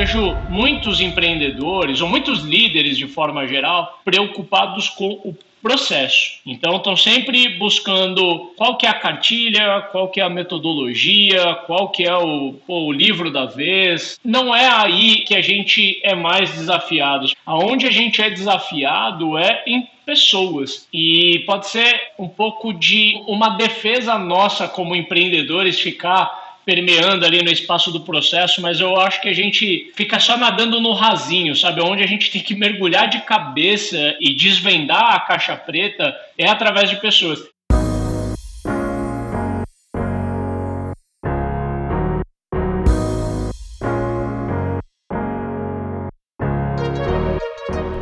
vejo muitos empreendedores ou muitos líderes de forma geral preocupados com o processo. Então estão sempre buscando qual que é a cartilha, qual que é a metodologia, qual que é o, o livro da vez. Não é aí que a gente é mais desafiado. Aonde a gente é desafiado é em pessoas. E pode ser um pouco de uma defesa nossa como empreendedores ficar permeando ali no espaço do processo, mas eu acho que a gente fica só nadando no rasinho, sabe? Onde a gente tem que mergulhar de cabeça e desvendar a caixa preta é através de pessoas.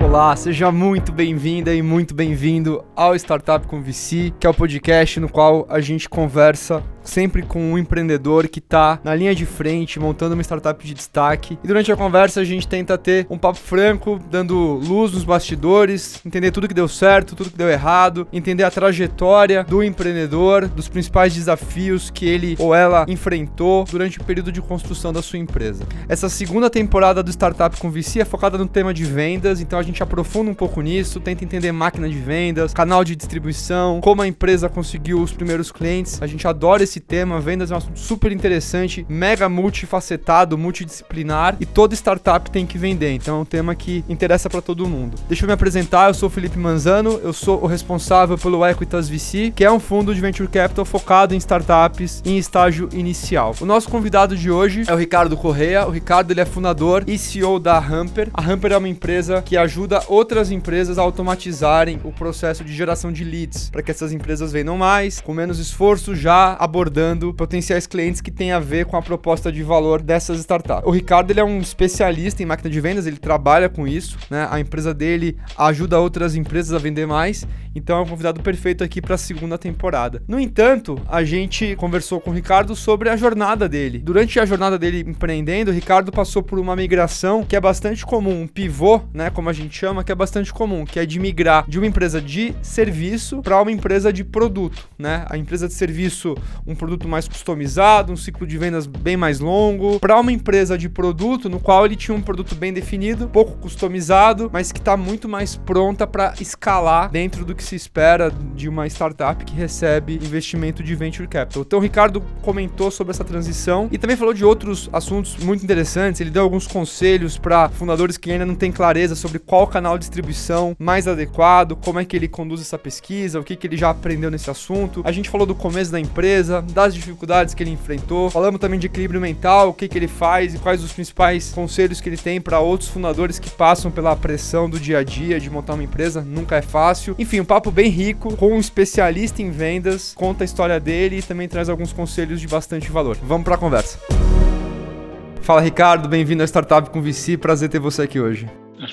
Olá, seja muito bem-vinda e muito bem-vindo ao Startup com VC, que é o podcast no qual a gente conversa sempre com um empreendedor que está na linha de frente, montando uma startup de destaque. E durante a conversa a gente tenta ter um papo franco, dando luz nos bastidores, entender tudo que deu certo, tudo que deu errado, entender a trajetória do empreendedor, dos principais desafios que ele ou ela enfrentou durante o período de construção da sua empresa. Essa segunda temporada do Startup com VC é focada no tema de vendas, então a gente aprofunda um pouco nisso, tenta entender máquina de vendas, canal de distribuição, como a empresa conseguiu os primeiros clientes. A gente adora esse esse tema. Vendas é um assunto super interessante, mega multifacetado, multidisciplinar e toda startup tem que vender. Então é um tema que interessa para todo mundo. Deixa eu me apresentar, eu sou o Felipe Manzano, eu sou o responsável pelo Equitas VC, que é um fundo de venture capital focado em startups em estágio inicial. O nosso convidado de hoje é o Ricardo Correia. O Ricardo ele é fundador e CEO da Hamper. A Hamper é uma empresa que ajuda outras empresas a automatizarem o processo de geração de leads, para que essas empresas vendam mais, com menos esforço, já abordando abordando potenciais clientes que têm a ver com a proposta de valor dessas startups. O Ricardo ele é um especialista em máquina de vendas, ele trabalha com isso, né? A empresa dele ajuda outras empresas a vender mais, então é um convidado perfeito aqui para a segunda temporada. No entanto, a gente conversou com o Ricardo sobre a jornada dele. Durante a jornada dele empreendendo, o Ricardo passou por uma migração que é bastante comum, um pivô, né, como a gente chama, que é bastante comum, que é de migrar de uma empresa de serviço para uma empresa de produto, né? A empresa de serviço, um produto mais customizado, um ciclo de vendas bem mais longo, para uma empresa de produto no qual ele tinha um produto bem definido, pouco customizado, mas que está muito mais pronta para escalar dentro do que se espera de uma startup que recebe investimento de venture capital. Então o Ricardo comentou sobre essa transição e também falou de outros assuntos muito interessantes. Ele deu alguns conselhos para fundadores que ainda não têm clareza sobre qual canal de distribuição mais adequado, como é que ele conduz essa pesquisa, o que, que ele já aprendeu nesse assunto. A gente falou do começo da empresa, das dificuldades que ele enfrentou. Falamos também de equilíbrio mental, o que, que ele faz e quais os principais conselhos que ele tem para outros fundadores que passam pela pressão do dia a dia de montar uma empresa. Nunca é fácil. Enfim, um papo bem rico com um especialista em vendas, conta a história dele e também traz alguns conselhos de bastante valor. Vamos para a conversa. Fala Ricardo, bem-vindo ao Startup com VC, prazer ter você aqui hoje.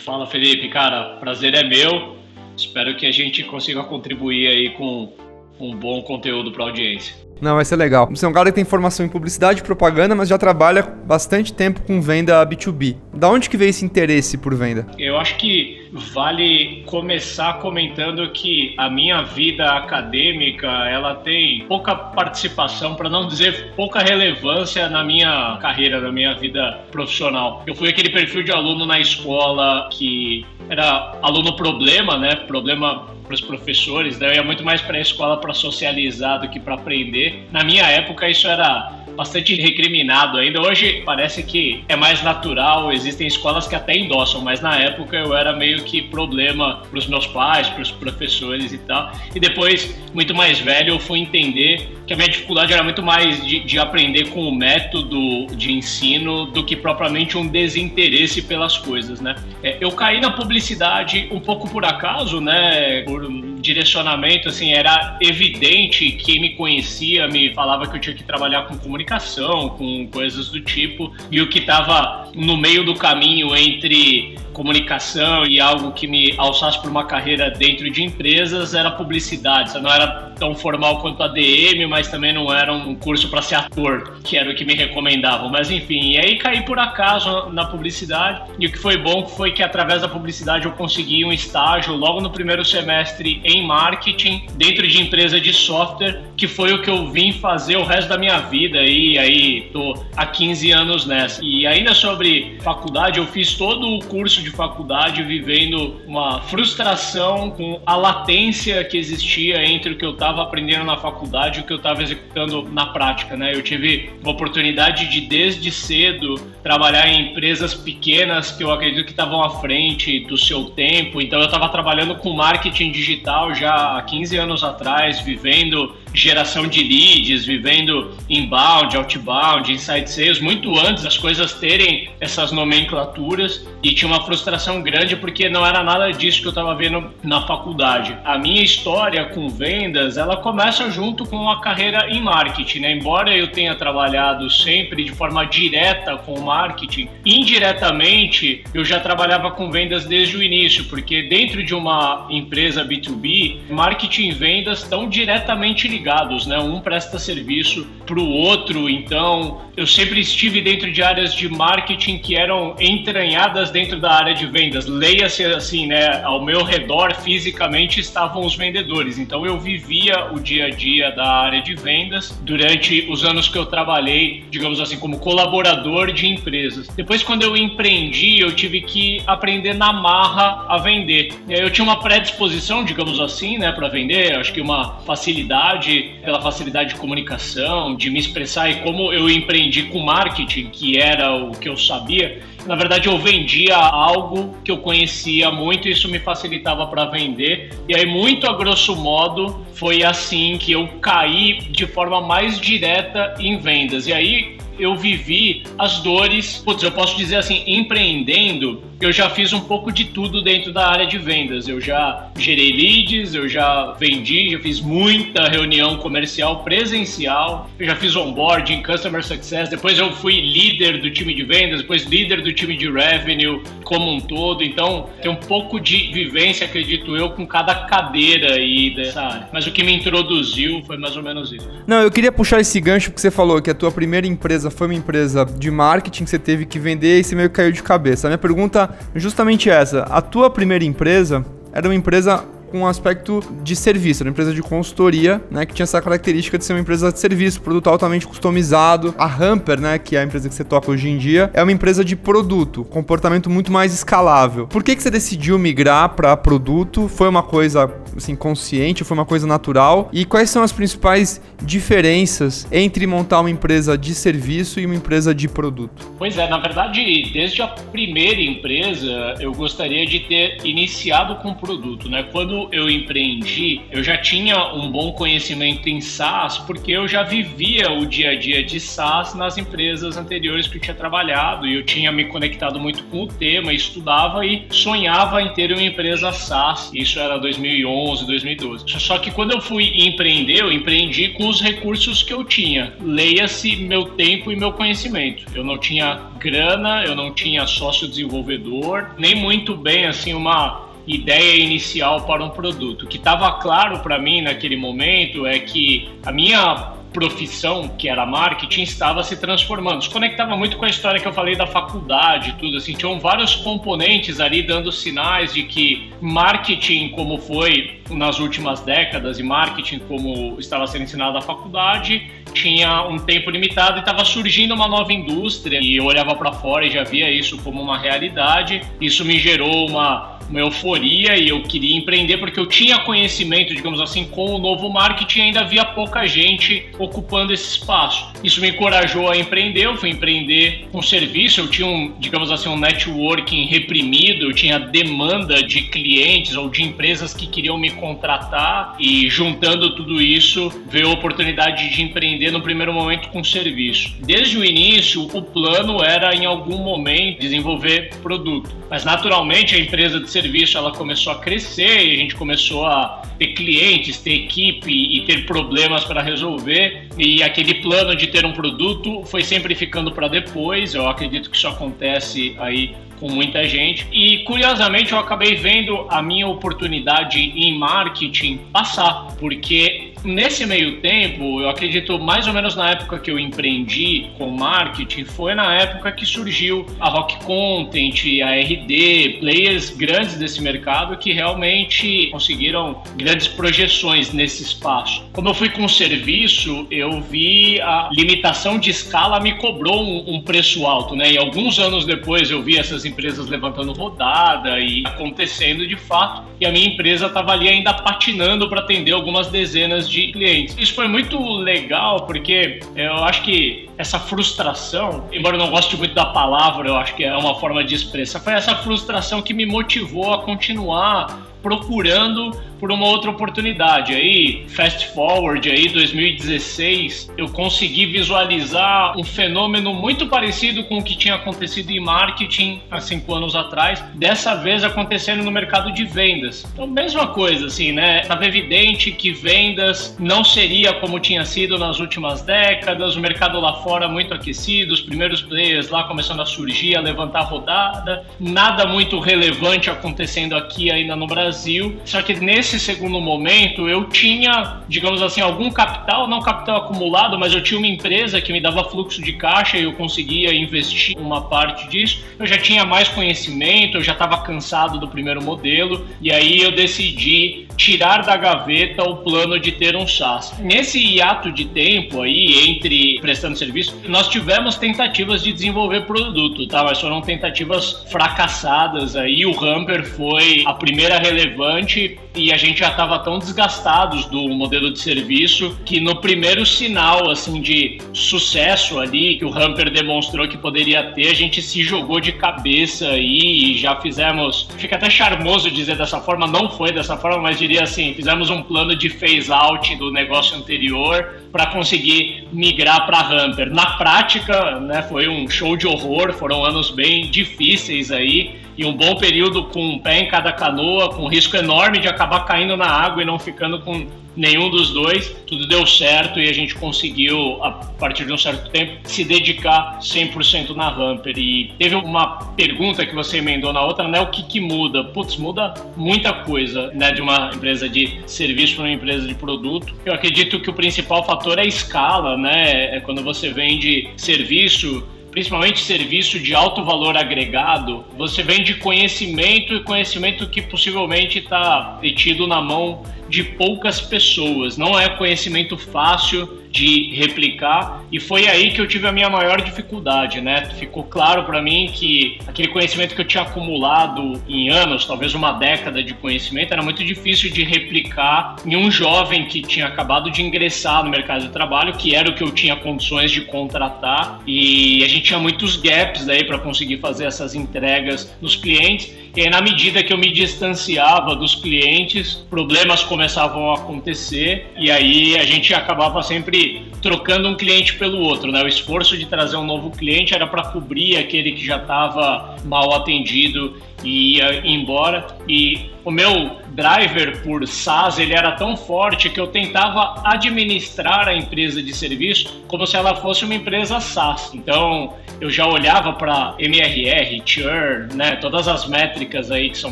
Fala Felipe, cara, prazer é meu. Espero que a gente consiga contribuir aí com um bom conteúdo para a audiência. Não, vai ser legal. Você é um cara que tem formação em publicidade e propaganda, mas já trabalha bastante tempo com venda B2B. Da onde que veio esse interesse por venda? Eu acho que vale começar comentando que a minha vida acadêmica, ela tem pouca participação, para não dizer pouca relevância na minha carreira, na minha vida profissional. Eu fui aquele perfil de aluno na escola que era aluno problema, né? Problema para os professores, né? eu ia muito mais para a escola para socializar do que para aprender. Na minha época, isso era bastante recriminado ainda. Hoje parece que é mais natural, existem escolas que até endossam, mas na época eu era meio que problema para os meus pais, para os professores e tal. E depois, muito mais velho, eu fui entender que a minha dificuldade era muito mais de, de aprender com o método de ensino do que propriamente um desinteresse pelas coisas, né? É, eu caí na publicidade um pouco por acaso, né? Por um direcionamento, assim, era evidente quem me conhecia me falava que eu tinha que trabalhar com comunicação, com coisas do tipo, e o que estava no meio do caminho entre comunicação e algo que me alçasse para uma carreira dentro de empresas era publicidade, não era tão formal quanto a DM, mas também não era um curso para ser ator, que era o que me recomendavam. Mas enfim, e aí caí por acaso na publicidade. E o que foi bom foi que através da publicidade eu consegui um estágio logo no primeiro semestre em marketing, dentro de empresa de software, que foi o que eu vim fazer o resto da minha vida. E aí tô há 15 anos nessa. E ainda sobre faculdade, eu fiz todo o curso de faculdade vivendo uma frustração com a latência que existia entre o que eu estava aprendendo na faculdade e o que eu estava executando na prática, né? Eu tive oportunidade de desde cedo trabalhar em empresas pequenas que eu acredito que estavam à frente do seu tempo. Então eu estava trabalhando com marketing digital já há 15 anos atrás, vivendo geração de leads, vivendo inbound, outbound, inside sales, muito antes das coisas terem essas nomenclaturas e tinha uma frustração grande porque não era nada disso que eu estava vendo na faculdade. A minha história com vendas, ela começa junto com a carreira em marketing, né? Embora eu tenha trabalhado sempre de forma direta com marketing, indiretamente eu já trabalhava com vendas desde o início, porque dentro de uma empresa B2B, marketing e vendas estão diretamente ligados ligados, né? Um presta serviço para o outro, então eu sempre estive dentro de áreas de marketing que eram entranhadas dentro da área de vendas. Leia-se assim, né? Ao meu redor fisicamente estavam os vendedores, então eu vivia o dia a dia da área de vendas durante os anos que eu trabalhei, digamos assim, como colaborador de empresas. Depois, quando eu empreendi, eu tive que aprender na marra a vender. Eu tinha uma predisposição, digamos assim, né, para vender, acho que uma facilidade pela facilidade de comunicação, de me expressar e como eu empreendi com marketing, que era o que eu sabia, na verdade eu vendia algo que eu conhecia muito e isso me facilitava para vender. E aí, muito a grosso modo, foi assim que eu caí de forma mais direta em vendas. E aí eu vivi as dores, putz, eu posso dizer assim, empreendendo eu já fiz um pouco de tudo dentro da área de vendas. Eu já gerei leads, eu já vendi, já fiz muita reunião comercial presencial, eu já fiz onboarding, customer success, depois eu fui líder do time de vendas, depois líder do time de revenue como um todo. Então, tem um pouco de vivência, acredito eu, com cada cadeira aí dessa área. Mas o que me introduziu foi mais ou menos isso. Não, eu queria puxar esse gancho porque você falou que a tua primeira empresa foi uma empresa de marketing que você teve que vender e você meio que caiu de cabeça. A minha pergunta justamente essa. A tua primeira empresa era uma empresa com um aspecto de serviço, era uma empresa de consultoria, né, que tinha essa característica de ser uma empresa de serviço, produto altamente customizado. A Hamper, né, que é a empresa que você toca hoje em dia, é uma empresa de produto, comportamento muito mais escalável. Por que, que você decidiu migrar para produto? Foi uma coisa assim consciente, foi uma coisa natural? E quais são as principais diferenças entre montar uma empresa de serviço e uma empresa de produto? Pois é, na verdade, desde a primeira empresa, eu gostaria de ter iniciado com produto, né? Quando eu empreendi, eu já tinha um bom conhecimento em SaaS, porque eu já vivia o dia a dia de SaaS nas empresas anteriores que eu tinha trabalhado e eu tinha me conectado muito com o tema, estudava e sonhava em ter uma empresa SaaS. Isso era 2011, 2012. Só que quando eu fui empreender, eu empreendi com os recursos que eu tinha. Leia-se meu tempo e meu conhecimento. Eu não tinha grana, eu não tinha sócio desenvolvedor, nem muito bem assim uma ideia inicial para um produto. O que estava claro para mim naquele momento é que a minha profissão, que era marketing, estava se transformando. Se conectava muito com a história que eu falei da faculdade, tudo assim, tinham vários componentes ali dando sinais de que marketing, como foi nas últimas décadas, e marketing como estava sendo ensinado na faculdade, tinha um tempo limitado e estava surgindo uma nova indústria e eu olhava para fora e já via isso como uma realidade. Isso me gerou uma uma euforia e eu queria empreender porque eu tinha conhecimento, digamos assim, com o novo marketing e ainda havia pouca gente ocupando esse espaço. Isso me encorajou a empreender, eu fui empreender com serviço, eu tinha um, digamos assim, um networking reprimido, eu tinha demanda de clientes ou de empresas que queriam me contratar e juntando tudo isso, veio a oportunidade de empreender no primeiro momento com serviço. Desde o início, o plano era em algum momento desenvolver produto, mas naturalmente a empresa de serviço ela começou a crescer e a gente começou a ter clientes, ter equipe e ter problemas para resolver. E aquele plano de ter um produto foi sempre ficando para depois. Eu acredito que isso acontece aí com muita gente. E curiosamente eu acabei vendo a minha oportunidade em marketing passar, porque Nesse meio tempo, eu acredito mais ou menos na época que eu empreendi com marketing, foi na época que surgiu a Rock Content, a RD, players grandes desse mercado que realmente conseguiram grandes projeções nesse espaço. Como eu fui com serviço, eu vi a limitação de escala me cobrou um, um preço alto, né? E alguns anos depois eu vi essas empresas levantando rodada e acontecendo de fato, e a minha empresa estava ali ainda patinando para atender algumas dezenas de clientes. Isso foi muito legal porque eu acho que essa frustração, embora eu não goste muito da palavra, eu acho que é uma forma de expressar, foi essa frustração que me motivou a continuar procurando por uma outra oportunidade. Aí, fast forward, aí 2016, eu consegui visualizar um fenômeno muito parecido com o que tinha acontecido em marketing há cinco anos atrás, dessa vez acontecendo no mercado de vendas. Então, mesma coisa, assim, né? Estava evidente que vendas não seria como tinha sido nas últimas décadas, o mercado lá fora muito aquecido, os primeiros players lá começando a surgir, a levantar a rodada, nada muito relevante acontecendo aqui ainda no Brasil. Só que nesse nesse segundo momento, eu tinha, digamos assim, algum capital, não capital acumulado, mas eu tinha uma empresa que me dava fluxo de caixa e eu conseguia investir uma parte disso. Eu já tinha mais conhecimento, eu já estava cansado do primeiro modelo, e aí eu decidi tirar da gaveta o plano de ter um SaaS. Nesse hiato de tempo aí, entre prestando serviço, nós tivemos tentativas de desenvolver produto, tá? Mas foram tentativas fracassadas aí. O Hamper foi a primeira relevante e a gente já estava tão desgastados do modelo de serviço que no primeiro sinal assim de sucesso ali que o Hamper demonstrou que poderia ter, a gente se jogou de cabeça aí e já fizemos, fica até charmoso dizer dessa forma, não foi dessa forma, mas diria assim, fizemos um plano de phase out do negócio anterior para conseguir migrar para Hamper. Na prática, né, foi um show de horror, foram anos bem difíceis aí e um bom período com um pé em cada canoa, com risco enorme de acabar caindo na água e não ficando com nenhum dos dois. Tudo deu certo e a gente conseguiu, a partir de um certo tempo, se dedicar 100% na Hamper. E teve uma pergunta que você emendou na outra, né? O que, que muda? Putz, muda muita coisa, né? De uma empresa de serviço para uma empresa de produto. Eu acredito que o principal fator é a escala, né? É quando você vende serviço principalmente serviço de alto valor agregado, você vende conhecimento e conhecimento que possivelmente está detido na mão de poucas pessoas. Não é conhecimento fácil de replicar e foi aí que eu tive a minha maior dificuldade, né? Ficou claro para mim que aquele conhecimento que eu tinha acumulado em anos, talvez uma década de conhecimento, era muito difícil de replicar em um jovem que tinha acabado de ingressar no mercado de trabalho, que era o que eu tinha condições de contratar e a gente tinha muitos gaps aí para conseguir fazer essas entregas nos clientes. E na medida que eu me distanciava dos clientes, problemas começavam a acontecer e aí a gente acabava sempre trocando um cliente pelo outro, né? O esforço de trazer um novo cliente era para cobrir aquele que já estava mal atendido e ia embora. E o meu driver por SaaS ele era tão forte que eu tentava administrar a empresa de serviço como se ela fosse uma empresa SaaS. Então eu já olhava para MRR, churn, né, todas as métricas aí que são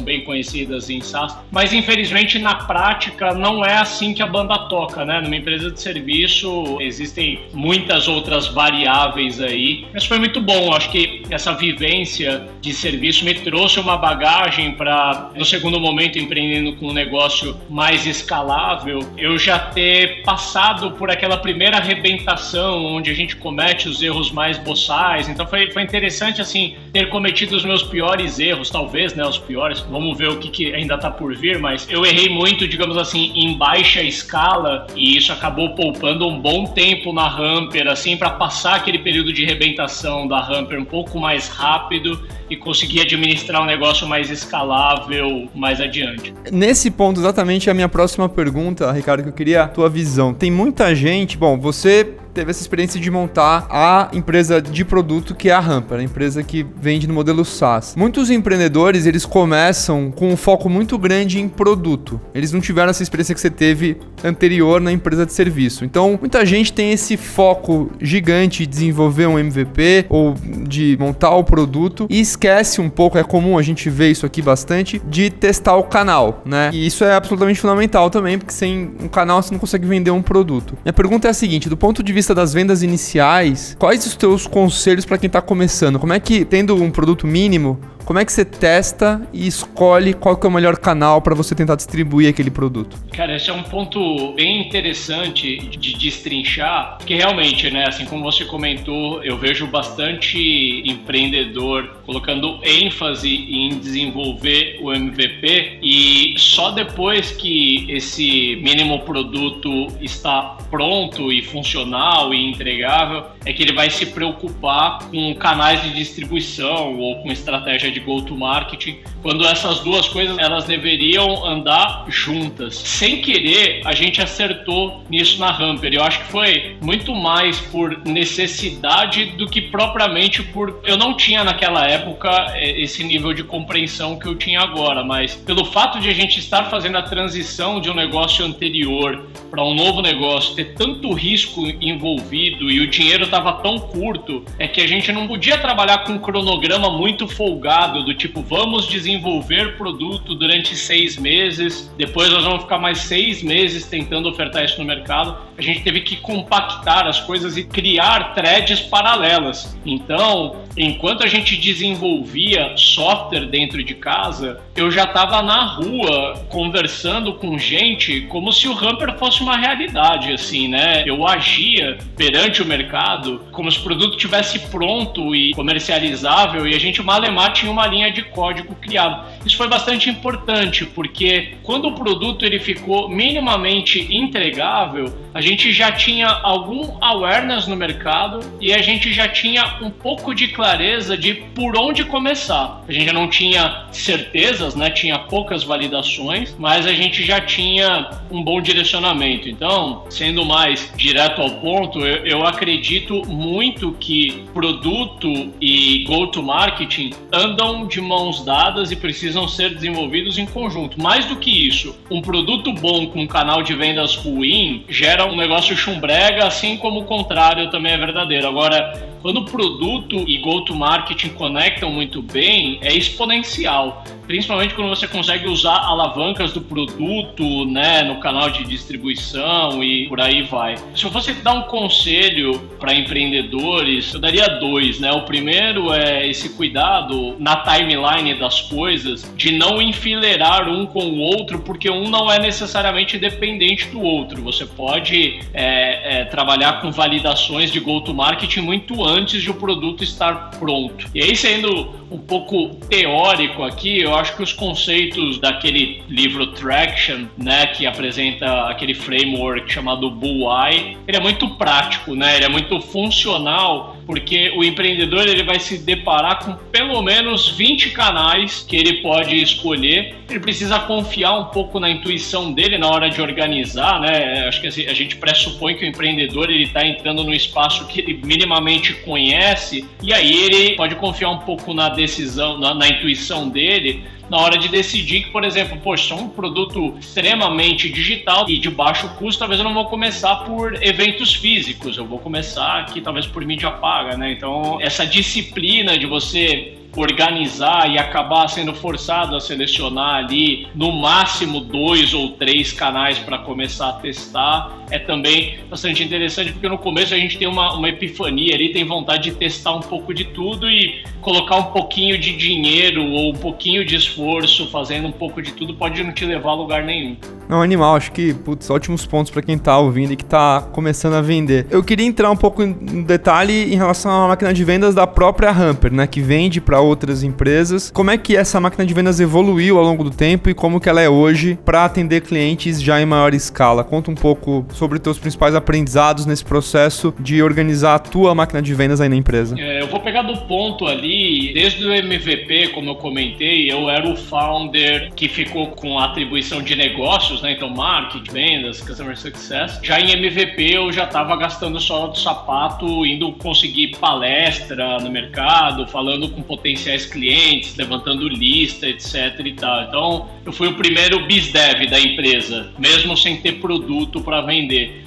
bem conhecidas em SaaS, mas infelizmente na prática não é assim que a banda toca, né? Numa empresa de serviço existem muitas outras variáveis aí, mas foi muito bom. Acho que essa vivência de serviço me trouxe uma bagagem para no segundo momento empreendendo com um negócio mais escalável, eu já ter passado por aquela primeira arrebentação onde a gente comete os erros mais boçais então foi, foi interessante, assim, ter cometido os meus piores erros, talvez, né? Os piores. Vamos ver o que, que ainda tá por vir, mas eu errei muito, digamos assim, em baixa escala e isso acabou poupando um bom tempo na Hamper, assim, para passar aquele período de rebentação da Hamper um pouco mais rápido e conseguir administrar um negócio mais escalável mais adiante. Nesse ponto, exatamente a minha próxima pergunta, Ricardo, que eu queria a tua visão. Tem muita gente, bom, você teve essa experiência de montar a empresa de produto que é a Hamper, a empresa que vende no modelo SaaS. Muitos empreendedores, eles começam com um foco muito grande em produto. Eles não tiveram essa experiência que você teve anterior na empresa de serviço. Então, muita gente tem esse foco gigante de desenvolver um MVP ou de montar o produto e esquece um pouco, é comum a gente ver isso aqui bastante, de testar o canal, né? E isso é absolutamente fundamental também, porque sem um canal você não consegue vender um produto. Minha pergunta é a seguinte, do ponto de vista das vendas iniciais, quais os teus conselhos para quem está começando? Como é que, tendo um produto mínimo, como é que você testa e escolhe qual que é o melhor canal para você tentar distribuir aquele produto? Cara, esse é um ponto bem interessante de destrinchar, porque realmente, né, assim como você comentou, eu vejo bastante empreendedor colocando ênfase em desenvolver o MVP e só depois que esse mínimo produto está pronto e funcional e entregável é que ele vai se preocupar com canais de distribuição ou com estratégia de go-to-marketing, quando essas duas coisas elas deveriam andar juntas. Sem querer, a gente acertou nisso na Hamper. Eu acho que foi muito mais por necessidade do que propriamente por eu não tinha naquela época é, esse nível de compreensão que eu tinha agora, mas pelo fato de a gente estar fazendo a transição de um negócio anterior para um novo negócio, ter tanto risco envolvido e o dinheiro estava tão curto, é que a gente não podia trabalhar com um cronograma muito folgado do tipo, vamos desenvolver produto durante seis meses, depois nós vamos ficar mais seis meses tentando ofertar isso no mercado. A gente teve que compactar as coisas e criar threads paralelas. Então, enquanto a gente desenvolvia software dentro de casa, eu já estava na rua conversando com gente como se o Hamper fosse uma realidade, assim, né? Eu agia perante o mercado como se o produto tivesse pronto e comercializável e a gente malemar tinha uma linha de código criado. Isso foi bastante importante, porque quando o produto ele ficou minimamente entregável, a gente já tinha algum awareness no mercado e a gente já tinha um pouco de clareza de por onde começar. A gente não tinha certezas, né? Tinha poucas validações, mas a gente já tinha um bom direcionamento. Então, sendo mais direto ao ponto, eu, eu acredito muito que produto e go-to-marketing andam de mãos dadas e precisam ser desenvolvidos em conjunto. Mais do que isso, um produto bom com um canal de vendas ruim gera um negócio chumbrega, assim como o contrário também é verdadeiro. Agora, quando produto e go-to-marketing conectam muito bem, é exponencial. Principalmente quando você consegue usar alavancas do produto, né, no canal de distribuição e por aí vai. Se eu fosse dar um conselho para empreendedores, eu daria dois, né? O primeiro é esse cuidado na timeline das coisas de não enfileirar um com o outro, porque um não é necessariamente dependente do outro. Você pode é, é, trabalhar com validações de go-to-marketing muito antes antes de o produto estar pronto. E aí, sendo um pouco teórico aqui, eu acho que os conceitos daquele livro Traction, né, que apresenta aquele framework chamado Bullseye, ele é muito prático, né? Ele é muito funcional, porque o empreendedor ele vai se deparar com pelo menos 20 canais que ele pode escolher. Ele precisa confiar um pouco na intuição dele na hora de organizar, né? Acho que a gente pressupõe que o empreendedor ele está entrando no espaço que ele minimamente conhece e aí ele pode confiar um pouco na decisão, na, na intuição dele na hora de decidir que, por exemplo, poxa, é um produto extremamente digital e de baixo custo, talvez eu não vou começar por eventos físicos, eu vou começar aqui talvez por mídia paga, né? Então, essa disciplina de você organizar e acabar sendo forçado a selecionar ali no máximo dois ou três canais para começar a testar é também bastante interessante porque no começo a gente tem uma, uma epifania ali, tem vontade de testar um pouco de tudo e colocar um pouquinho de dinheiro ou um pouquinho de esforço fazendo um pouco de tudo pode não te levar a lugar nenhum. Não, animal, acho que, putz, ótimos pontos para quem tá ouvindo e que tá começando a vender. Eu queria entrar um pouco em detalhe em relação à máquina de vendas da própria Hamper, né, que vende para outras empresas. Como é que essa máquina de vendas evoluiu ao longo do tempo e como que ela é hoje para atender clientes já em maior escala? Conta um pouco sobre teus principais aprendizados nesse processo de organizar a tua máquina de vendas aí na empresa. É, eu vou pegar do ponto ali, desde o MVP, como eu comentei, eu era o founder que ficou com a atribuição de negócios, né? Então, marketing, vendas, customer success. Já em MVP, eu já estava gastando só do sapato, indo conseguir palestra no mercado, falando com potenciais clientes, levantando lista, etc e tal. Então, eu fui o primeiro BizDev da empresa, mesmo sem ter produto para vender.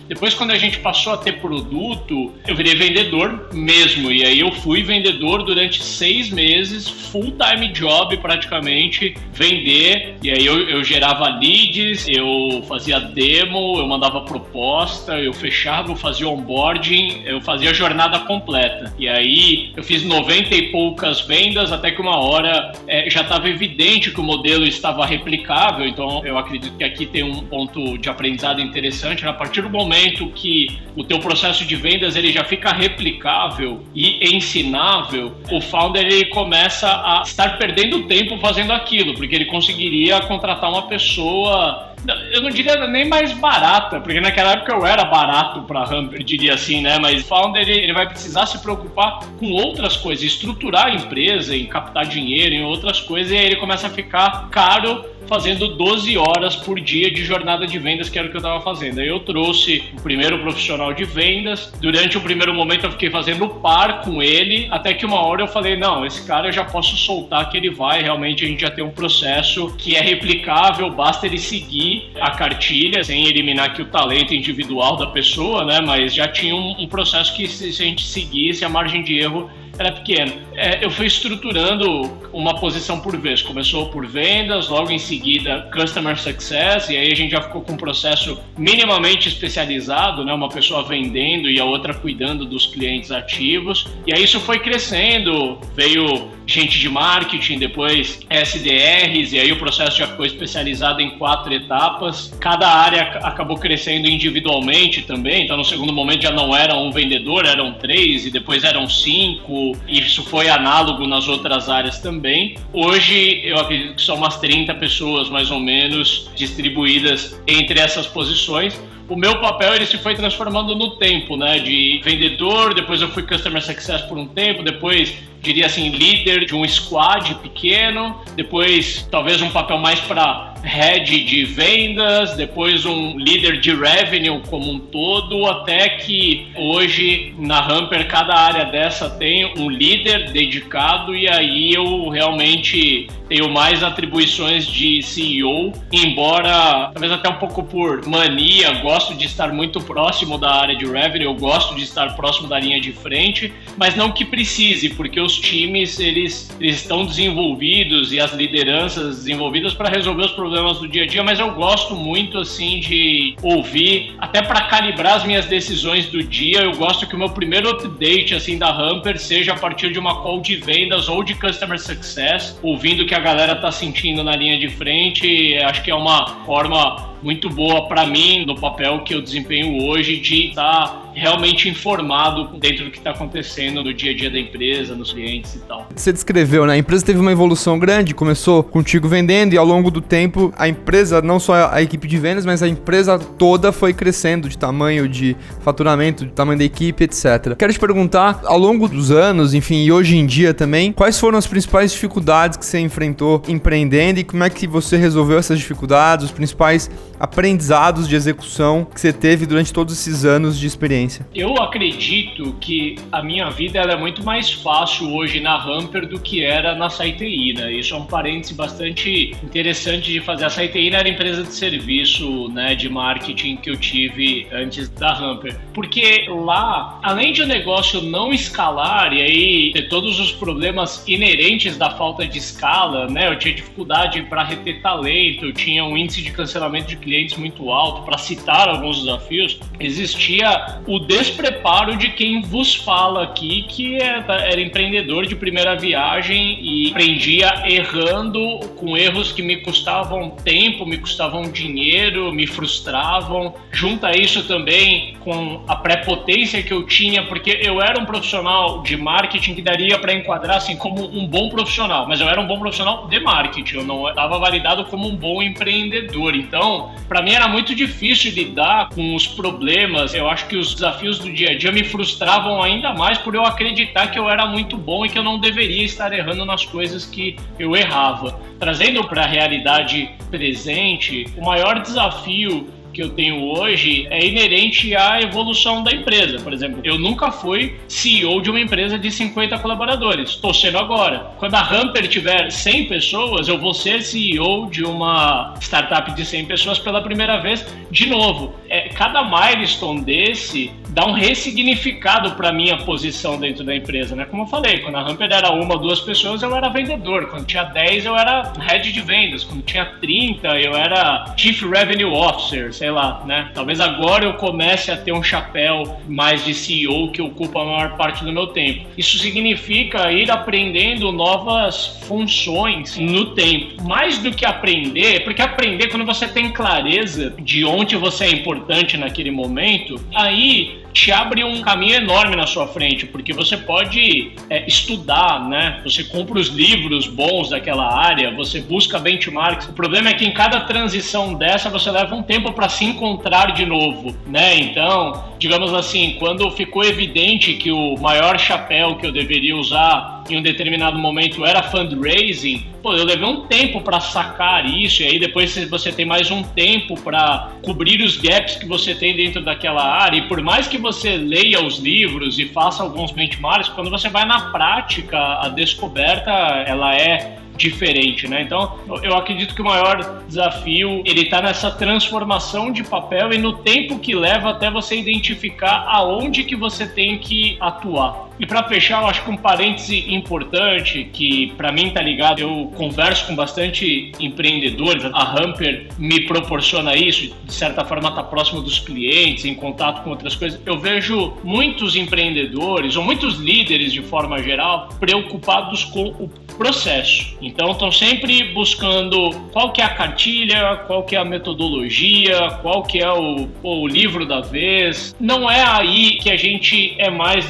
Depois, quando a gente passou a ter produto, eu virei vendedor mesmo. E aí eu fui vendedor durante seis meses, full time job praticamente, vender. E aí eu, eu gerava leads, eu fazia demo, eu mandava proposta, eu fechava, eu fazia onboarding, eu fazia a jornada completa. E aí eu fiz 90 e poucas vendas, até que uma hora é, já estava evidente que o modelo estava replicável. Então eu acredito que aqui tem um ponto de aprendizado interessante. A partir do momento que o teu processo de vendas ele já fica replicável e ensinável, o founder ele começa a estar perdendo tempo fazendo aquilo, porque ele conseguiria contratar uma pessoa eu não diria nem mais barata, porque naquela época eu era barato para Hamper, diria assim, né? Mas o founder ele vai precisar se preocupar com outras coisas, estruturar a empresa, em captar dinheiro, em outras coisas, e aí ele começa a ficar caro fazendo 12 horas por dia de jornada de vendas, que era o que eu estava fazendo. Aí eu trouxe o primeiro profissional de vendas. Durante o primeiro momento eu fiquei fazendo par com ele, até que uma hora eu falei: não, esse cara eu já posso soltar que ele vai. Realmente a gente já tem um processo que é replicável, basta ele seguir a cartilha, sem eliminar aqui o talento individual da pessoa, né? Mas já tinha um, um processo que se, se a gente seguisse, a margem de erro era pequeno. É, eu fui estruturando uma posição por vez. Começou por vendas, logo em seguida Customer Success, e aí a gente já ficou com um processo minimamente especializado, né? uma pessoa vendendo e a outra cuidando dos clientes ativos. E aí isso foi crescendo, veio gente de marketing, depois SDRs, e aí o processo já ficou especializado em quatro etapas. Cada área acabou crescendo individualmente também, então no segundo momento já não era um vendedor, eram três, e depois eram cinco, isso foi análogo nas outras áreas também. Hoje eu acredito que são umas 30 pessoas mais ou menos distribuídas entre essas posições o meu papel ele se foi transformando no tempo, né? De vendedor, depois eu fui customer success por um tempo, depois diria assim, líder de um squad pequeno, depois talvez um papel mais para head de vendas, depois um líder de revenue como um todo, até que hoje na Hamper cada área dessa tem um líder dedicado e aí eu realmente tenho mais atribuições de CEO, embora talvez até um pouco por mania, gosto de estar muito próximo da área de revenue, eu gosto de estar próximo da linha de frente, mas não que precise, porque os times eles, eles estão desenvolvidos e as lideranças desenvolvidas para resolver os problemas do dia a dia, mas eu gosto muito assim de ouvir, até para calibrar as minhas decisões do dia, eu gosto que o meu primeiro update assim da Hamper seja a partir de uma call de vendas ou de customer success, ouvindo que a galera tá sentindo na linha de frente. Acho que é uma forma muito boa para mim no papel que eu desempenho hoje de estar tá realmente informado dentro do que está acontecendo no dia a dia da empresa, nos clientes e tal. Você descreveu, né? A empresa teve uma evolução grande, começou contigo vendendo e ao longo do tempo a empresa, não só a equipe de vendas, mas a empresa toda foi crescendo de tamanho, de faturamento, de tamanho da equipe, etc. Quero te perguntar, ao longo dos anos, enfim, e hoje em dia também, quais foram as principais dificuldades que você enfrentou empreendendo e como é que você resolveu essas dificuldades, os principais aprendizados de execução que você teve durante todos esses anos de experiência? Eu acredito que a minha vida é muito mais fácil hoje na Hamper do que era na SciTI, né? Isso é um parêntese bastante interessante de fazer. A SciTI era a empresa de serviço, né, de marketing que eu tive antes da Hamper. Porque lá, além de o negócio não escalar e aí ter todos os problemas inerentes da falta de escala, né? Eu tinha dificuldade para reter talento, eu tinha um índice de cancelamento de clientes muito alto, para citar alguns desafios, existia o despreparo de quem vos fala aqui, que é, era empreendedor de primeira viagem e aprendia errando, com erros que me custavam tempo, me custavam dinheiro, me frustravam. Junta isso também com a prepotência que eu tinha, porque eu era um profissional de marketing que daria para enquadrar assim como um bom profissional, mas eu era um bom profissional de marketing, eu não estava validado como um bom empreendedor. Então, para mim era muito difícil lidar lidar com os problemas. Eu acho que os desafios do dia a dia me frustravam ainda mais por eu acreditar que eu era muito bom e que eu não deveria estar errando nas coisas que eu errava. Trazendo para a realidade presente, o maior desafio que eu tenho hoje é inerente à evolução da empresa. Por exemplo, eu nunca fui CEO de uma empresa de 50 colaboradores. Estou sendo agora. Quando a Hamper tiver 100 pessoas, eu vou ser CEO de uma startup de 100 pessoas pela primeira vez de novo. É, cada milestone desse dá um ressignificado para minha posição dentro da empresa, né? Como eu falei, quando a Hamper era uma ou duas pessoas, eu era vendedor. Quando tinha 10, eu era head de vendas. Quando tinha 30, eu era chief revenue officer, sei lá, né? Talvez agora eu comece a ter um chapéu mais de CEO que ocupa a maior parte do meu tempo. Isso significa ir aprendendo novas funções no tempo. Mais do que aprender, porque aprender quando você tem clareza de onde você é importante naquele momento, aí te abre um caminho enorme na sua frente, porque você pode é, estudar, né? Você compra os livros bons daquela área, você busca benchmarks. O problema é que em cada transição dessa você leva um tempo para se encontrar de novo, né? Então, digamos assim, quando ficou evidente que o maior chapéu que eu deveria usar em um determinado momento era fundraising, pô, eu levei um tempo para sacar isso, e aí depois você tem mais um tempo para cobrir os gaps que você tem dentro daquela área, e por mais que você leia os livros e faça alguns benchmarks, quando você vai na prática, a descoberta ela é diferente, né? Então, eu acredito que o maior desafio ele está nessa transformação de papel e no tempo que leva até você identificar aonde que você tem que atuar. E para fechar, eu acho que um parêntese importante que para mim tá ligado, eu converso com bastante empreendedores, a Hamper me proporciona isso, de certa forma tá próximo dos clientes, em contato com outras coisas. Eu vejo muitos empreendedores ou muitos líderes de forma geral preocupados com o processo. Então estão sempre buscando qual que é a cartilha, qual que é a metodologia, qual que é o, o livro da vez. Não é aí que a gente é mais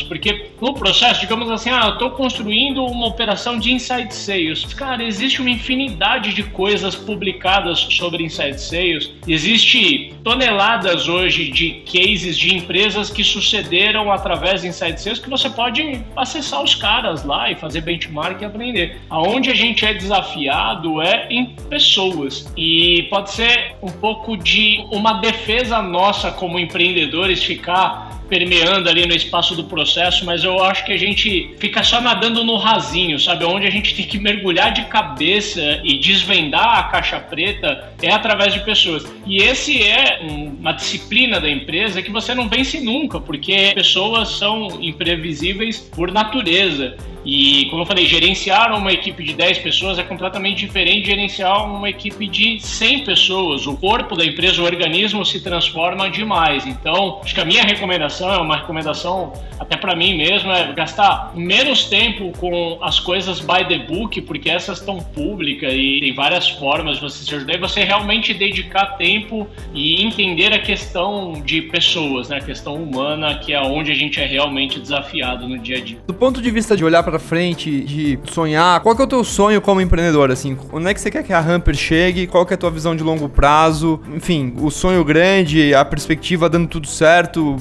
desafiados, porque no processo, digamos assim, ah, eu estou construindo uma operação de inside sales. Cara, existe uma infinidade de coisas publicadas sobre inside sales. Existe toneladas hoje de cases de empresas que sucederam através de inside sales que você pode acessar os caras lá e fazer benchmark e aprender. Aonde a gente é desafiado é em pessoas. E pode ser um pouco de uma defesa nossa como empreendedores ficar permeando ali no espaço do processo, mas eu acho que a gente fica só nadando no rasinho, sabe? Onde a gente tem que mergulhar de cabeça e desvendar a caixa preta é através de pessoas. E esse é uma disciplina da empresa que você não vence nunca, porque pessoas são imprevisíveis por natureza. E, como eu falei, gerenciar uma equipe de 10 pessoas é completamente diferente de gerenciar uma equipe de 100 pessoas. O corpo da empresa, o organismo se transforma demais. Então, acho que a minha recomendação é uma recomendação até para mim mesmo é gastar menos tempo com as coisas by the book, porque essas estão públicas e tem várias formas de você se ajudar e você realmente dedicar tempo e entender a questão de pessoas, né? a questão humana, que é onde a gente é realmente desafiado no dia a dia. Do ponto de vista de olhar para frente, de sonhar, qual que é o teu sonho como empreendedor, assim? Onde é que você quer que a Hamper chegue? Qual que é a tua visão de longo prazo? Enfim, o sonho grande, a perspectiva dando tudo certo,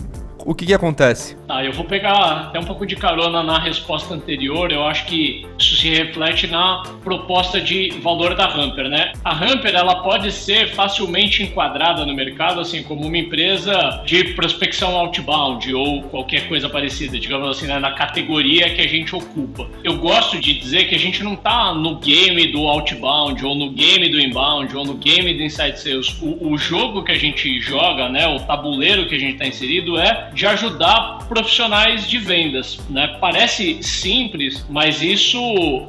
o que, que acontece? Tá, eu vou pegar até um pouco de carona na resposta anterior. Eu acho que isso se reflete na proposta de valor da Hamper, né? A Hamper ela pode ser facilmente enquadrada no mercado assim como uma empresa de prospecção outbound ou qualquer coisa parecida, digamos assim, né? na categoria que a gente ocupa. Eu gosto de dizer que a gente não está no game do outbound ou no game do inbound ou no game do inside sales. O, o jogo que a gente joga, né? O tabuleiro que a gente está inserido é de ajudar profissionais de vendas. Né? Parece simples, mas isso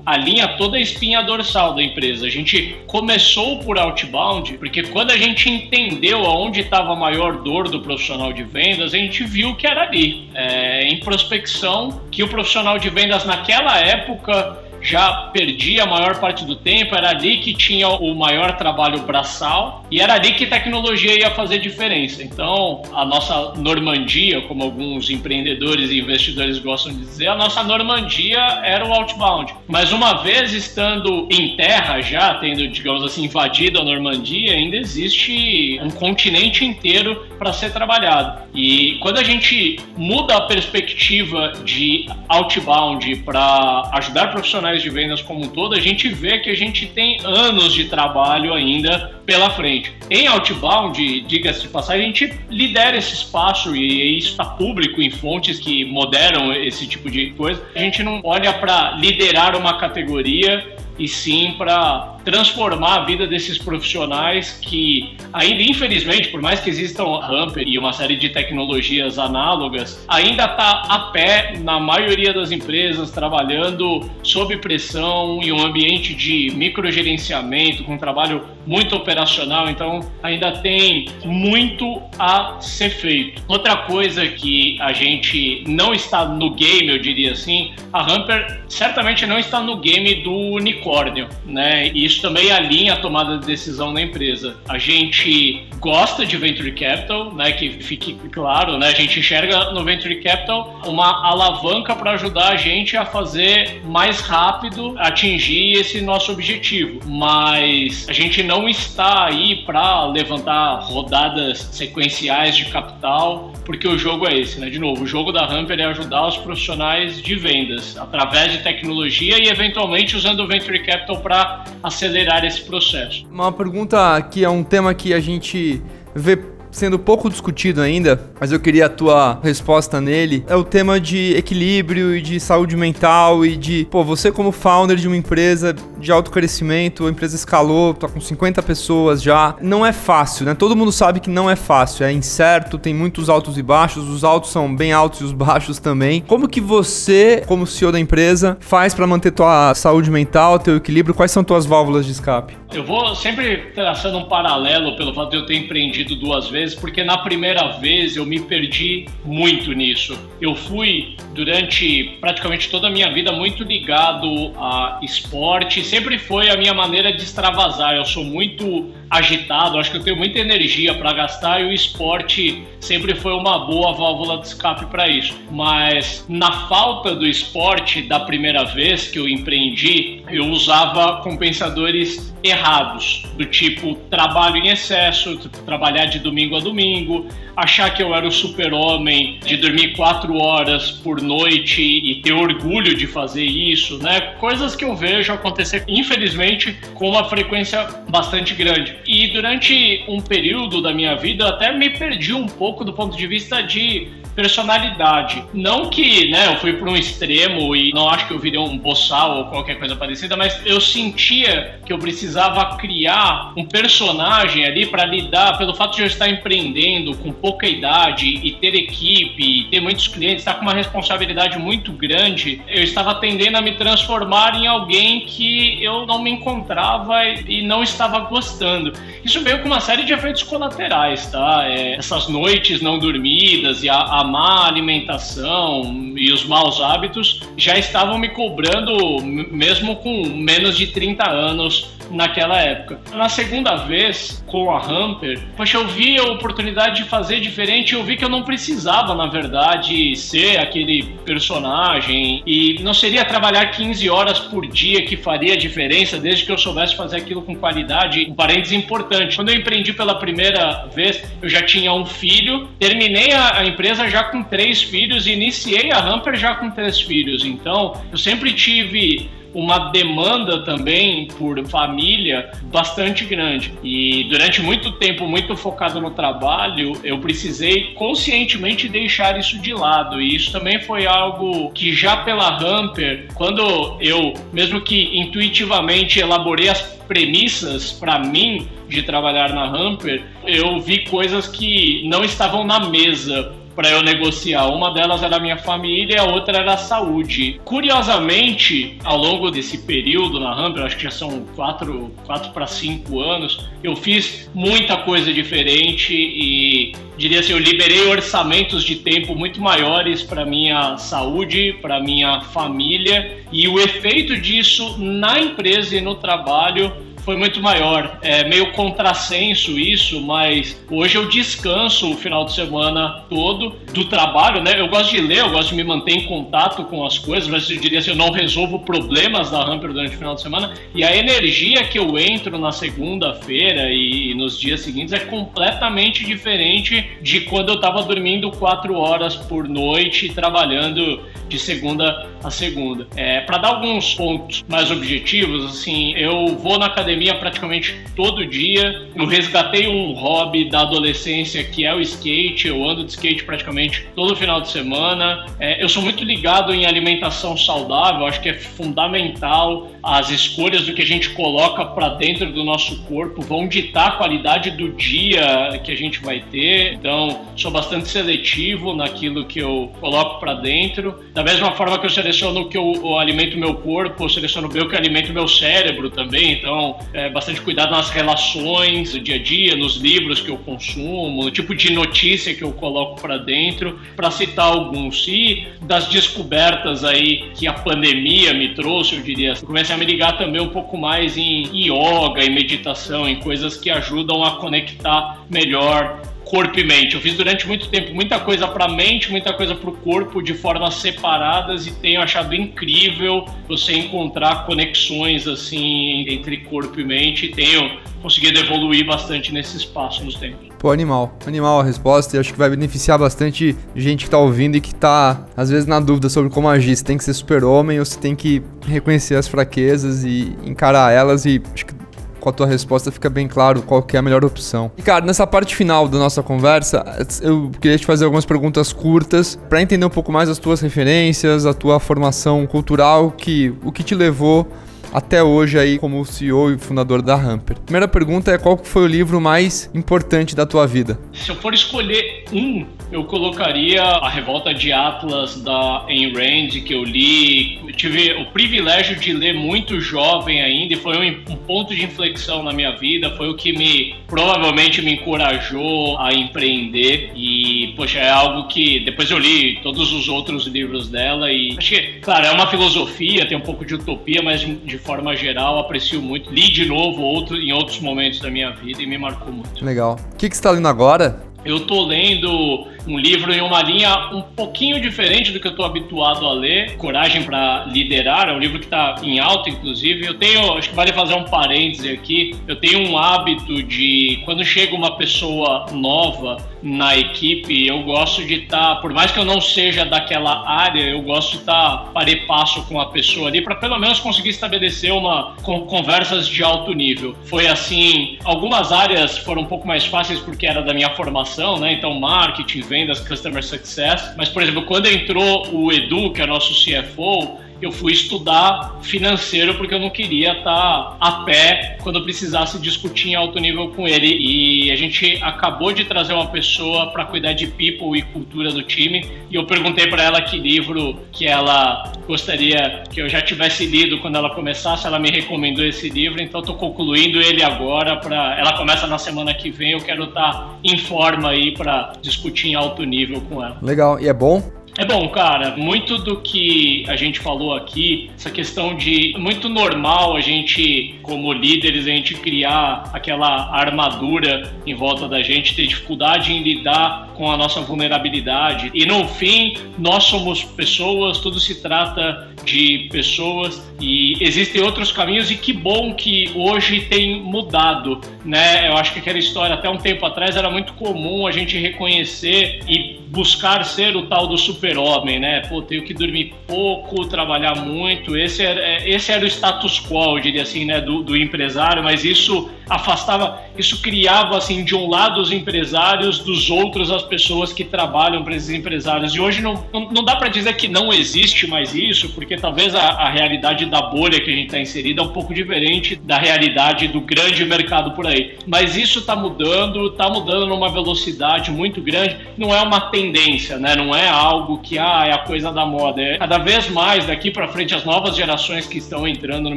alinha toda a espinha dorsal da empresa. A gente começou por outbound, porque quando a gente entendeu aonde estava a maior dor do profissional de vendas, a gente viu que era ali, é, em prospecção, que o profissional de vendas naquela época já perdia a maior parte do tempo, era ali que tinha o maior trabalho braçal e era ali que tecnologia ia fazer diferença. Então, a nossa Normandia, como alguns empreendedores e investidores gostam de dizer, a nossa Normandia era o outbound. Mas uma vez estando em terra já, tendo, digamos assim, invadido a Normandia, ainda existe um continente inteiro para ser trabalhado. E quando a gente muda a perspectiva de outbound para ajudar profissionais de vendas como um todo, a gente vê que a gente tem anos de trabalho ainda pela frente. Em outbound, diga-se de passagem, a gente lidera esse espaço e isso está público em fontes que moderam esse tipo de coisa. A gente não olha para liderar uma categoria e sim para transformar a vida desses profissionais que ainda infelizmente, por mais que existam Hamper e uma série de tecnologias análogas, ainda está a pé na maioria das empresas trabalhando sob pressão em um ambiente de microgerenciamento, com trabalho muito operacional, então ainda tem muito a ser feito. Outra coisa que a gente não está no game, eu diria assim, a Hamper certamente não está no game do unicórnio, né? E isso também alinha a tomada de decisão na empresa. A gente gosta de venture capital, né? Que fique claro, né? A gente enxerga no venture capital uma alavanca para ajudar a gente a fazer mais rápido atingir esse nosso objetivo. Mas a gente não está aí para levantar rodadas sequenciais de capital, porque o jogo é esse, né? De novo, o jogo da Hamper é ajudar os profissionais de vendas através de tecnologia e eventualmente usando o venture capital para acelerar esse processo. Uma pergunta que é um tema que a gente vê sendo pouco discutido ainda, mas eu queria a tua resposta nele, é o tema de equilíbrio e de saúde mental e de, pô, você como founder de uma empresa de alto crescimento, a empresa escalou, tá com 50 pessoas já, não é fácil, né? Todo mundo sabe que não é fácil, é incerto, tem muitos altos e baixos, os altos são bem altos e os baixos também. Como que você, como CEO da empresa, faz para manter tua saúde mental, teu equilíbrio? Quais são tuas válvulas de escape? Eu vou sempre traçando um paralelo pelo fato de eu ter empreendido duas vezes, porque na primeira vez eu me perdi muito nisso. Eu fui durante praticamente toda a minha vida muito ligado a esporte, sempre foi a minha maneira de extravasar. Eu sou muito agitado, acho que eu tenho muita energia para gastar e o esporte sempre foi uma boa válvula de escape para isso. Mas na falta do esporte da primeira vez que eu empreendi, eu usava compensadores errados, do tipo trabalho em excesso, trabalhar de domingo a domingo, achar que eu era o super-homem de dormir quatro horas por noite e ter orgulho de fazer isso, né? Coisas que eu vejo acontecer, infelizmente, com uma frequência bastante grande. E durante um período da minha vida, eu até me perdi um pouco do ponto de vista de personalidade. Não que, né, eu fui para um extremo e não acho que eu virei um boçal ou qualquer coisa parecida, mas eu sentia que eu precisava criar um personagem ali para lidar, pelo fato de eu estar empreendendo com pouca idade e ter equipe, e ter muitos clientes, estar com uma responsabilidade muito grande, eu estava tendendo a me transformar em alguém que eu não me encontrava e não estava gostando. Isso veio com uma série de efeitos colaterais, tá? É, essas noites não dormidas e a, a má alimentação e os maus hábitos já estavam me cobrando, mesmo com menos de 30 anos naquela época. Na segunda vez, com a Hamper, poxa, eu vi a oportunidade de fazer diferente, eu vi que eu não precisava, na verdade, ser aquele personagem e não seria trabalhar 15 horas por dia que faria diferença, desde que eu soubesse fazer aquilo com qualidade. Um parênteses importante, quando eu empreendi pela primeira vez, eu já tinha um filho, terminei a, a empresa já com três filhos e iniciei a Hamper já com três filhos, então eu sempre tive uma demanda também por família bastante grande. E durante muito tempo, muito focado no trabalho, eu precisei conscientemente deixar isso de lado. E isso também foi algo que já pela Hamper, quando eu, mesmo que intuitivamente elaborei as premissas para mim de trabalhar na Hamper, eu vi coisas que não estavam na mesa para eu negociar. Uma delas era a minha família e a outra era a saúde. Curiosamente, ao longo desse período na Hamper, acho que já são quatro, quatro para cinco anos, eu fiz muita coisa diferente e diria assim, eu liberei orçamentos de tempo muito maiores para minha saúde, para minha família e o efeito disso na empresa e no trabalho foi muito maior. É meio contrassenso isso, mas hoje eu descanso o final de semana todo do trabalho, né? Eu gosto de ler, eu gosto de me manter em contato com as coisas, mas eu diria assim, eu não resolvo problemas da Hamper durante o final de semana. E a energia que eu entro na segunda-feira e nos dias seguintes é completamente diferente de quando eu estava dormindo quatro horas por noite trabalhando de segunda a segunda. É, Para dar alguns pontos mais objetivos, assim, eu vou na academia praticamente todo dia. Eu resgatei um hobby da adolescência que é o skate. Eu ando de skate praticamente todo final de semana. É, eu sou muito ligado em alimentação saudável. Acho que é fundamental as escolhas do que a gente coloca para dentro do nosso corpo vão ditar a qualidade do dia que a gente vai ter. Então, sou bastante seletivo naquilo que eu coloco para dentro. Da mesma forma que eu seleciono o que eu, eu alimento meu corpo, eu seleciono bem o que alimento meu cérebro também. Então, é bastante cuidado nas relações do dia a dia, nos livros que eu consumo, no tipo de notícia que eu coloco para dentro, para citar alguns. E das descobertas aí que a pandemia me trouxe, eu diria, comecei a me ligar também um pouco mais em yoga e meditação, em coisas que ajudam a conectar melhor corpo e mente. Eu fiz durante muito tempo muita coisa para a mente, muita coisa para o corpo de formas separadas e tenho achado incrível você encontrar conexões assim entre corpo e mente. E tenho conseguido evoluir bastante nesse espaço nos tempos. Pô, animal. Animal a resposta e acho que vai beneficiar bastante gente que tá ouvindo e que tá, às vezes, na dúvida sobre como agir. Se tem que ser super-homem ou se tem que reconhecer as fraquezas e encarar elas e acho que com a tua resposta fica bem claro qual que é a melhor opção. E cara, nessa parte final da nossa conversa, eu queria te fazer algumas perguntas curtas para entender um pouco mais as tuas referências, a tua formação cultural, que o que te levou até hoje aí como CEO e fundador da Hamper. Primeira pergunta é qual foi o livro mais importante da tua vida? Se eu for escolher um, eu colocaria A Revolta de Atlas da Ayn Rand, que eu li. Tive o privilégio de ler muito jovem ainda e foi um, um ponto de inflexão na minha vida, foi o que me provavelmente me encorajou a empreender e, poxa, é algo que depois eu li todos os outros livros dela e acho que, claro, é uma filosofia, tem um pouco de utopia, mas de forma geral, aprecio muito. Li de novo outro, em outros momentos da minha vida e me marcou muito. Legal. O que, que você está lendo agora? Eu tô lendo um livro em uma linha um pouquinho diferente do que eu tô habituado a ler, Coragem para Liderar, é um livro que está em alta, inclusive. Eu tenho, acho que vale fazer um parêntese aqui, eu tenho um hábito de, quando chega uma pessoa nova na equipe, eu gosto de estar, tá, por mais que eu não seja daquela área, eu gosto de estar tá pare passo com a pessoa ali, para pelo menos conseguir estabelecer uma conversas de alto nível. Foi assim, algumas áreas foram um pouco mais fáceis porque era da minha formação né? Então, marketing, vendas, customer success. Mas, por exemplo, quando entrou o Edu, que é nosso CFO, eu fui estudar financeiro porque eu não queria estar a pé quando precisasse discutir em alto nível com ele. E a gente acabou de trazer uma pessoa para cuidar de people e cultura do time. E eu perguntei para ela que livro que ela gostaria que eu já tivesse lido quando ela começasse. Ela me recomendou esse livro, então estou concluindo ele agora. Para ela começa na semana que vem. Eu quero estar em forma aí para discutir em alto nível com ela. Legal. E é bom? É bom, cara, muito do que a gente falou aqui, essa questão de muito normal a gente, como líderes, a gente criar aquela armadura em volta da gente, ter dificuldade em lidar com a nossa vulnerabilidade. E no fim, nós somos pessoas, tudo se trata de pessoas e existem outros caminhos e que bom que hoje tem mudado, né? Eu acho que aquela história até um tempo atrás era muito comum a gente reconhecer e buscar ser o tal do super-homem, né? Pô, tenho que dormir pouco, trabalhar muito. Esse era, é, esse era o status quo, eu diria assim, né, do, do empresário, mas isso afastava, isso criava, assim, de um lado os empresários, dos outros as pessoas que trabalham para esses empresários. E hoje não, não, dá para dizer que não existe mais isso, porque talvez a, a realidade da bolha que a gente está inserida é um pouco diferente da realidade do grande mercado por aí. Mas isso está mudando, está mudando numa velocidade muito grande. Não é uma tendência, né? Não é algo que ah, é a coisa da moda. É cada vez mais daqui para frente as novas gerações que estão entrando no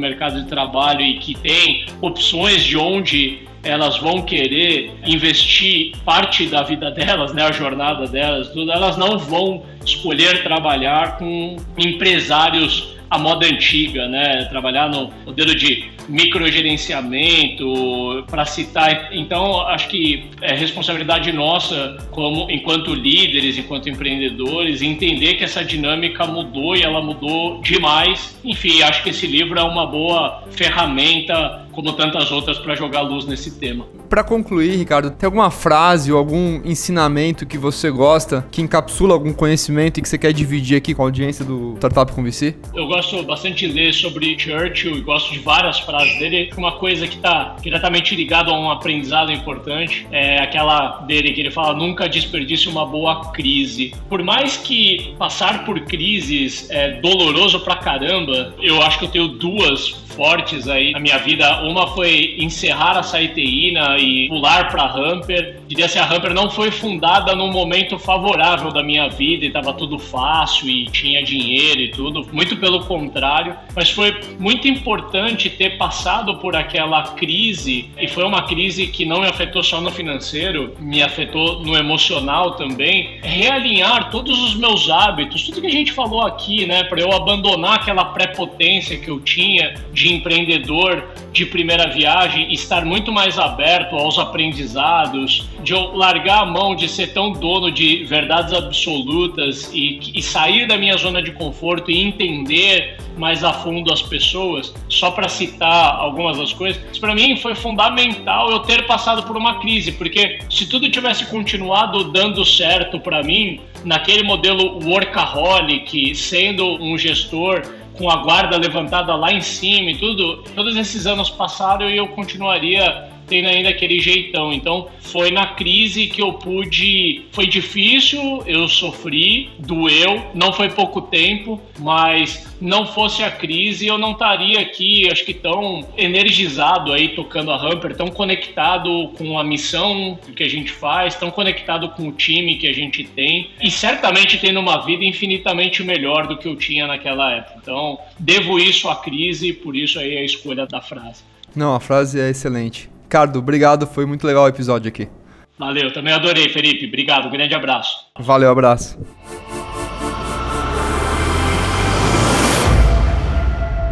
mercado de trabalho e que têm opções de onde elas vão querer investir parte da vida delas, né, a jornada delas, tudo, elas não vão escolher trabalhar com empresários à moda antiga, né? Trabalhar no modelo de microgerenciamento, para citar. Então, acho que é responsabilidade nossa, como enquanto líderes, enquanto empreendedores, entender que essa dinâmica mudou e ela mudou demais. Enfim, acho que esse livro é uma boa ferramenta como tantas outras, para jogar luz nesse tema. Para concluir, Ricardo, tem alguma frase ou algum ensinamento que você gosta, que encapsula algum conhecimento e que você quer dividir aqui com a audiência do Startup com VC? Eu gosto bastante de ler sobre Churchill e gosto de várias frases dele. Uma coisa que está diretamente ligada a um aprendizado importante é aquela dele que ele fala: nunca desperdice uma boa crise. Por mais que passar por crises é doloroso pra caramba, eu acho que eu tenho duas fortes aí na minha vida. Uma foi encerrar a Saiteína e pular para Hamper. Diria assim, a Hamper não foi fundada num momento favorável da minha vida e estava tudo fácil e tinha dinheiro e tudo. Muito pelo contrário, mas foi muito importante ter passado por aquela crise e foi uma crise que não me afetou só no financeiro, me afetou no emocional também. Realinhar todos os meus hábitos, tudo que a gente falou aqui, né, para eu abandonar aquela prepotência que eu tinha de de empreendedor de primeira viagem estar muito mais aberto aos aprendizados, de eu largar a mão de ser tão dono de verdades absolutas e, e sair da minha zona de conforto e entender mais a fundo as pessoas, só para citar algumas das coisas, para mim foi fundamental eu ter passado por uma crise, porque se tudo tivesse continuado dando certo para mim, naquele modelo workaholic, sendo um gestor com a guarda levantada lá em cima e tudo, todos esses anos passaram e eu continuaria tendo ainda aquele jeitão. Então, foi na crise que eu pude. Foi difícil, eu sofri, doeu, não foi pouco tempo, mas não fosse a crise, eu não estaria aqui, acho que tão energizado aí tocando a Hamper, tão conectado com a missão que a gente faz, tão conectado com o time que a gente tem e certamente tendo uma vida infinitamente melhor do que eu tinha naquela época. Então, devo isso à crise, por isso aí a escolha da frase. Não, a frase é excelente. Ricardo, obrigado, foi muito legal o episódio aqui. Valeu, também adorei, Felipe. Obrigado, um grande abraço. Valeu, abraço.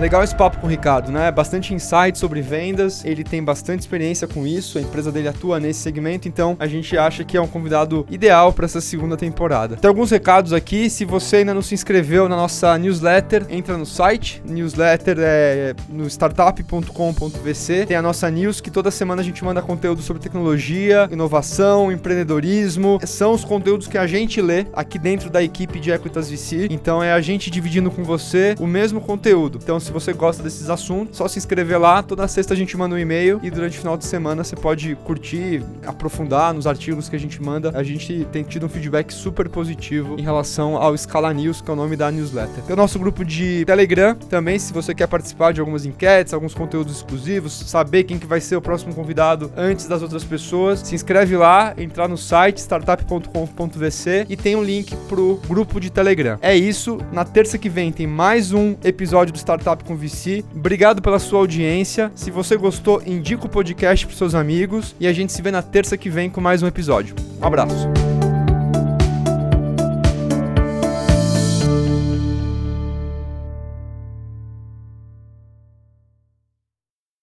Legal esse papo com o Ricardo, né? Bastante insight sobre vendas, ele tem bastante experiência com isso, a empresa dele atua nesse segmento, então a gente acha que é um convidado ideal para essa segunda temporada. Tem alguns recados aqui, se você ainda não se inscreveu na nossa newsletter, entra no site, newsletter é no startup.com.vc, tem a nossa news que toda semana a gente manda conteúdo sobre tecnologia, inovação, empreendedorismo, são os conteúdos que a gente lê aqui dentro da equipe de Equitas VC, então é a gente dividindo com você o mesmo conteúdo. Então se se você gosta desses assuntos, só se inscrever lá. Toda sexta a gente manda um e-mail e durante o final de semana você pode curtir, aprofundar nos artigos que a gente manda. A gente tem tido um feedback super positivo em relação ao Scala News, que é o nome da newsletter. Tem o nosso grupo de Telegram também, se você quer participar de algumas enquetes, alguns conteúdos exclusivos, saber quem que vai ser o próximo convidado antes das outras pessoas, se inscreve lá, entrar no site startup.com.vc e tem um link pro grupo de Telegram. É isso, na terça que vem tem mais um episódio do Startup com VC. Obrigado pela sua audiência. Se você gostou, indica o podcast para seus amigos e a gente se vê na terça que vem com mais um episódio. Um abraço.